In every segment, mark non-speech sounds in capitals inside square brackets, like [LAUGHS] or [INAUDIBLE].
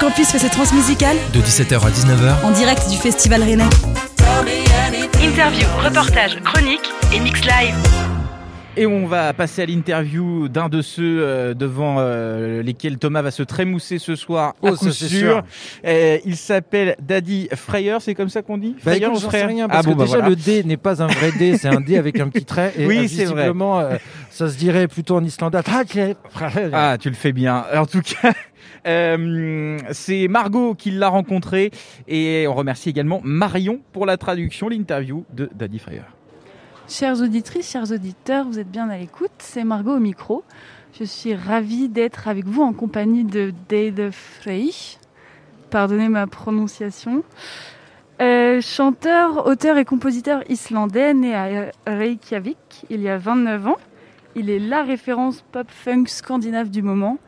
Campus fait ses transmusicales de 17h à 19h en direct du Festival Rennais. Interview, reportage, chronique et mix live. Et on va passer à l'interview d'un de ceux euh, devant euh, lesquels Thomas va se trémousser ce soir Oh, à coup sûr. sûr. Euh, il s'appelle Daddy Freyer, c'est comme ça qu'on dit? Bah, Freyer écoute, ou rien, parce Ah bon, que bah déjà voilà. le D n'est pas un vrai D, c'est un D avec un petit trait. Et [LAUGHS] Oui, c'est vrai. visiblement, euh, ça se dirait plutôt en islandais. Ah, tu le fais bien. En tout cas, [LAUGHS] euh, c'est Margot qui l'a rencontré et on remercie également Marion pour la traduction, l'interview de Daddy Freyer. Chères auditrices, chers auditeurs, vous êtes bien à l'écoute. C'est Margot au micro. Je suis ravie d'être avec vous en compagnie de Dade Frey. Pardonnez ma prononciation. Euh, chanteur, auteur et compositeur islandais né à Reykjavik il y a 29 ans. Il est la référence pop-funk scandinave du moment.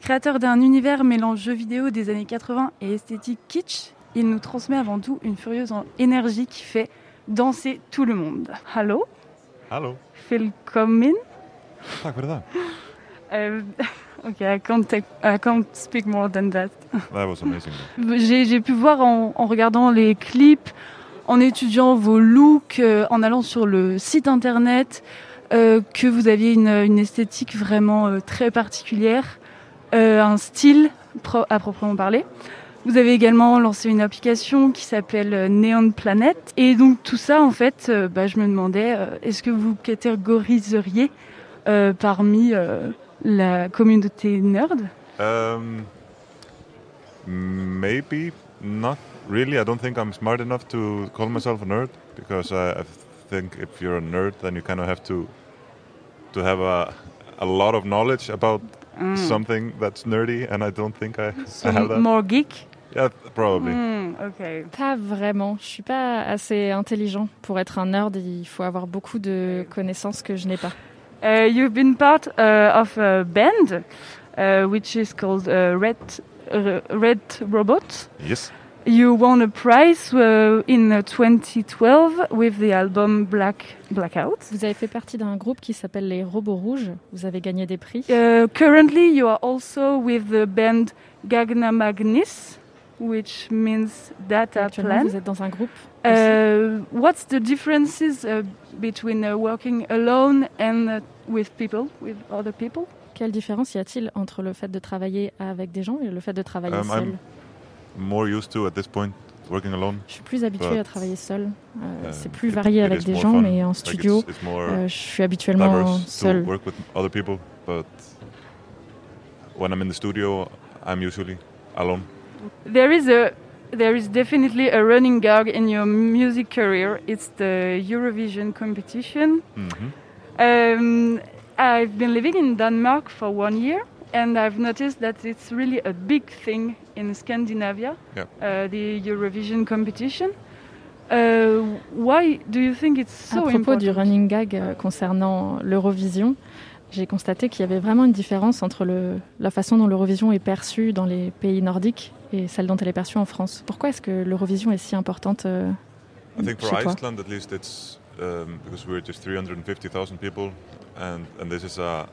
Créateur d'un univers mêlant jeux vidéo des années 80 et esthétique kitsch, il nous transmet avant tout une furieuse énergie qui fait danser tout le monde. Hallo, Hallå, välkommen. tack för det där. Euh, ok, I can't, take- I can't speak more than that. That was amazing. J'ai j'ai pu voir en, en regardant les clips, en étudiant vos looks, euh, en allant sur le site internet, euh, que vous aviez une, une esthétique vraiment euh, très particulière, euh, un style pro- à proprement parler. Vous avez également lancé une application qui s'appelle euh, Neon Planet. Et donc tout ça, en fait, euh, bah, je me demandais, euh, est-ce que vous catégoriseriez euh, parmi euh, la communauté nerd? Um, maybe not really. I don't think I'm smart enough to call myself a nerd because I, think if you're a nerd, then you kind of have to to have a a lot of knowledge about Mm. something that's nerdy, and I don't think I, I have that. more geek Yeah, probably. Hmm, ok. Pas vraiment. Je suis pas assez intelligent pour être un nerd. Il faut avoir beaucoup de connaissances que je n'ai pas. Uh, you've been part uh, of a band uh, which is called uh, Red uh, Red Robot. Yes. You won a prize uh, in uh, 2012 with the album Black Blackout. Vous avez fait partie d'un groupe qui s'appelle les Robots Rouges. Vous avez gagné des prix. Uh, currently, you are also with the band Gagna Magnis, which means data Actuellement, plan. vous êtes dans un groupe. Uh, what's the differences uh, between uh, working alone and uh, with people, with other people? Quelle différence y a-t-il entre le fait de travailler avec des gens et le fait de travailler Um, seul? I'm more used to at this point working alone. Je suis plus habituée à travailler seul. Euh, uh, c'est plus it- varié it avec des more gens, fun. mais en Like, studio, it's, it's more euh, je suis habituellement diverse to work with other people, but when I'm in the studio, I'm usually alone. There is a there is definitely a running gag in your music career. It's the Eurovision competition. Mhm. Um, I've been living in Denmark for one year, and I've noticed that it's really a big thing in Scandinavia. Yeah. Uh, the Eurovision competition. Uh, why do you think it's so à propos important? du running gag euh, concernant l'Eurovision, j'ai constaté qu'il y avait vraiment une différence entre le, la façon dont l'Eurovision est perçue dans les pays nordiques et celle dont elle est perçue en France. Pourquoi est-ce que l'Eurovision est si importante euh, I think for chez toi? Iceland, at least, it's um, because we're just 350,000 people, and and this is a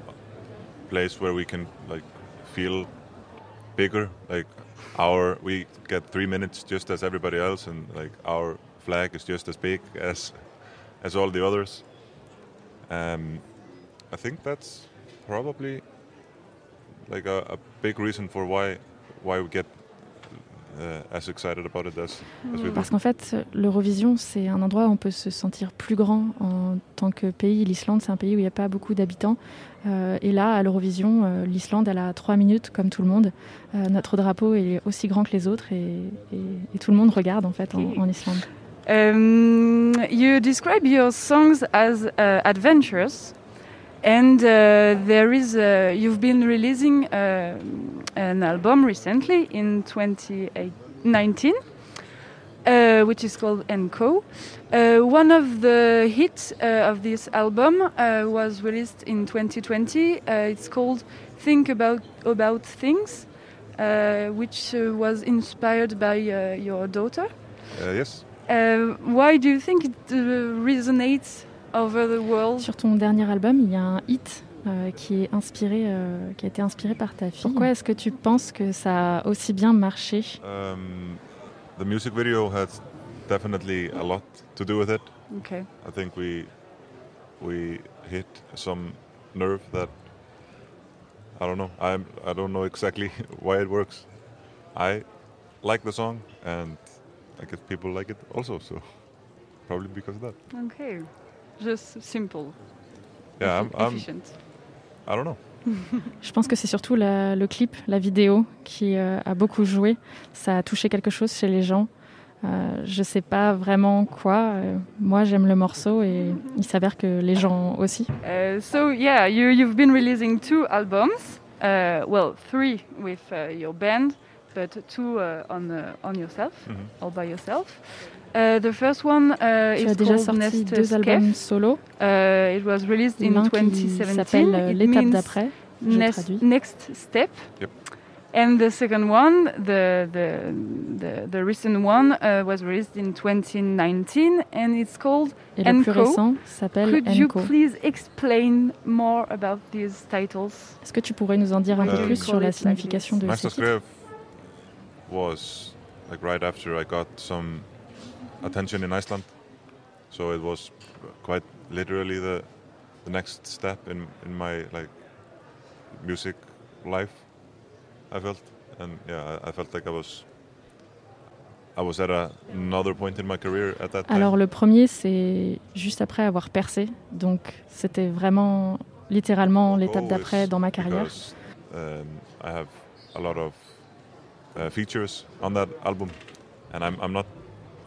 place where we can like feel bigger. Like our, we get three minutes just as everybody else, and like our flag is just as big as as all the others. Um, I think that's probably like a, a big reason for why why we get as excited about it as, as we do. Parce qu'en fait, l'Eurovision, c'est un endroit où on peut se sentir plus grand en tant que pays. L'Islande, c'est un pays où il n'y a pas beaucoup d'habitants. Euh, et là, à l'Eurovision, euh, l'Islande, elle a trois minutes, comme tout le monde. Euh, notre drapeau est aussi grand que les autres et, et- et tout le monde regarde, en fait, en, en Islande. Um, you describe your songs as uh, adventures, and uh, there is uh, you've been releasing uh, an album recently in 2019, uh, which is called Enco. Uh, one of the hits uh, of this album uh, was released in 2020. Uh, it's called "Think About About Things," uh, which uh, was inspired by uh, your daughter. Uh, yes. Uh, why do you think it uh, resonates over the world? Sur ton dernier album, il y a un hit euh, qui, est inspiré, euh, qui a été inspiré par ta fille. Pourquoi est-ce que tu penses que ça a aussi bien marché? Um, the music video has definitely a lot to do with it. Okay. I think we we hit some nerve that I don't know. I'm I don't know exactly [LAUGHS] why it works. I like the song and I guess people like it also. So [LAUGHS] probably because of that. Okay. Just simple. Yeah, I'm, I'm efficient. I don't know. Je pense que c'est surtout la- le clip, la vidéo qui euh, a beaucoup joué. Ça a touché quelque chose chez les gens. Euh, je sais pas vraiment quoi. Euh, moi, j'aime le morceau et il s'avère que les gens aussi. Uh, so yeah, you you've been releasing two albums. Uh, well, three with uh, your band, but two uh, on uh, on yourself, Mhm. all by yourself. Uh, the first one uh, Tu is as déjà called sorti Nest deux albums solo. Uh, it was released in L'un qui 2017. s'appelle euh, It L'étape means d'après. Next, traduis. next step. Yep. And the second one, the the the, the recent one, uh, was released in 2019, and it's called. Et le plus récent s'appelle Could you Enco. please explain more about these titles? Est-ce que tu pourrais nous en dire un Euh, peu plus call sur la signification de ces titres was like right after I got some attention in Iceland, so it was quite literally the the next step in in my like music life. I felt, and yeah, I, I felt like I was I was at a, another point in my career at that time. Alors le premier, c'est juste après avoir percé. Donc c'était vraiment littéralement l'étape Go d'après dans ma carrière. because, um, I have a lot of uh, features on that album, and I'm, I'm not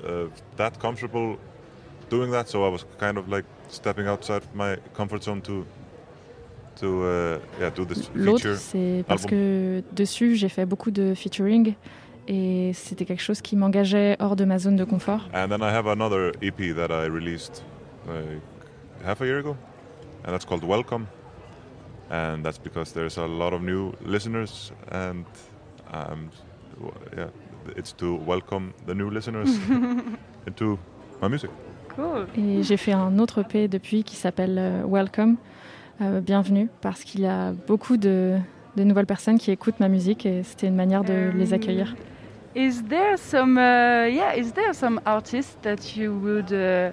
uh, that comfortable doing that. So I was kind of like stepping outside my comfort zone to to uh, yeah do this L'autre, feature. c'est parce album. que dessus, j'ai fait beaucoup de featuring et c'était quelque chose qui m'engageait hors de ma zone de confort. And then I have another EP that I released like half a year ago, and that's called Welcome. And that's because there's a lot of new listeners, and um, w- yeah, it's to welcome the new listeners [LAUGHS] into my music. Cool. Et j'ai fait un autre EP depuis qui s'appelle euh, Welcome, euh, Bienvenue, parce qu'il y a beaucoup de, de nouvelles personnes qui écoutent ma musique et c'était une manière de les accueillir. Is there some uh, yeah? Is there some artist that you would uh,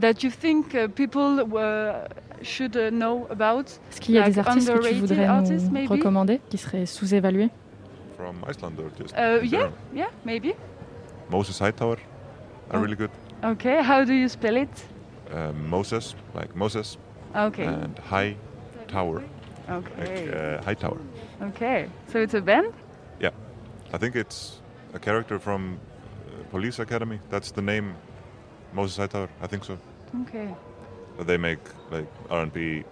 that you think uh, people uh, should uh, know about? Est-ce qu'il y a Like des artistes que tu voudrais artists, nous maybe? recommander, qui seraient sous-évalués? From Iceland or just Uh, yeah, yeah, maybe. Moses Hightower are Oh. really good. Okay, how do you spell it? Uh, Moses, like Moses, Okay, and High Tower, like okay, uh, High Tower. okay. So it's a band. Yeah, I think it's a character from uh, Police Academy. That's the name, Moses Hightower. I think so. Okay. But they make like R&B,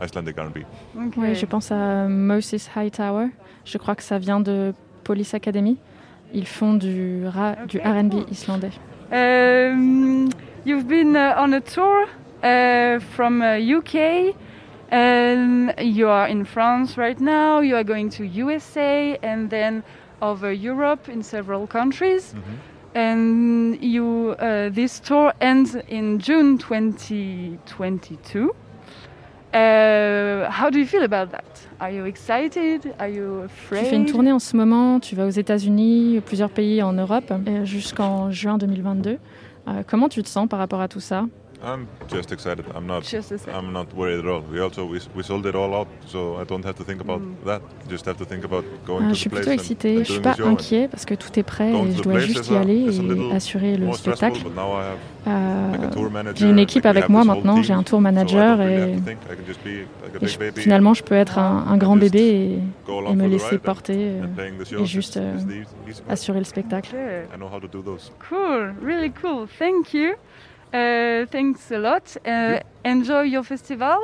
Icelandic R&B. Okay. Oui, je pense à Moses Hightower. Je crois que ça vient de Police Academy. Ils font du, ra- du R&B cool. islandais. Um, you've been uh, on a tour uh, from uh, UK, and you are in France right now. You are going to USA and then over Europe in several countries. And you, uh, this tour ends in June 2022. Uh, how do you feel about that? Are you excited? Are you Tu fais une afraid? tournée en ce moment, tu vas aux États-Unis, plusieurs pays en Europe, euh, jusqu'en juin 2022. Euh, comment tu te sens par rapport à tout ça? I'm just excited. I'm not. Just a second. I'm not worried at all. We also we, we sold it all out, so I don't have to think about Mm. that. Just have to think about going to Je suis the place plutôt excitée, and je suis pas inquiet parce que tout est prêt going et je the dois juste y a- aller et assurer le spectacle. but now I have Euh, like a tour manager. J'ai une équipe like, avec have moi maintenant, team, j'ai un tour manager really et, have to think. I can just be like a et big je- baby, finalement je peux être un, un grand just bébé go et, me laisser porter, euh, et It's- juste, euh, assurer le spectacle. Cool, really cool. Thank you. Uh, thanks a lot. Uh, enjoy your festival.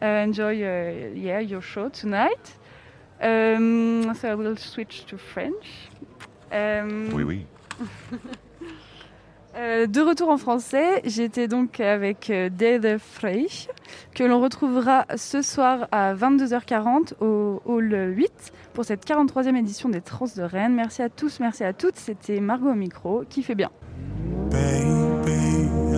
Uh, enjoy uh, yeah your show tonight. Um, so I will switch to French. Um, Oui, oui. euh, [LAUGHS] de retour en français, j'étais donc avec euh, Dede Frey, que l'on retrouvera ce soir à 22h40 au Hall 8 pour cette 43e édition des Trans de Rennes. Merci à tous, merci à toutes. C'était Margot au micro, qui fait bien. Baby,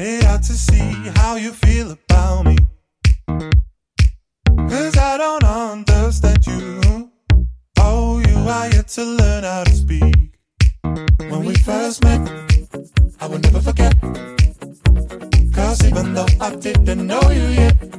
it out to see how you feel about me. Cause I don't understand you. Oh, you are yet to learn how to speak. When we first met, I will never forget. Cause even though I didn't know you yet.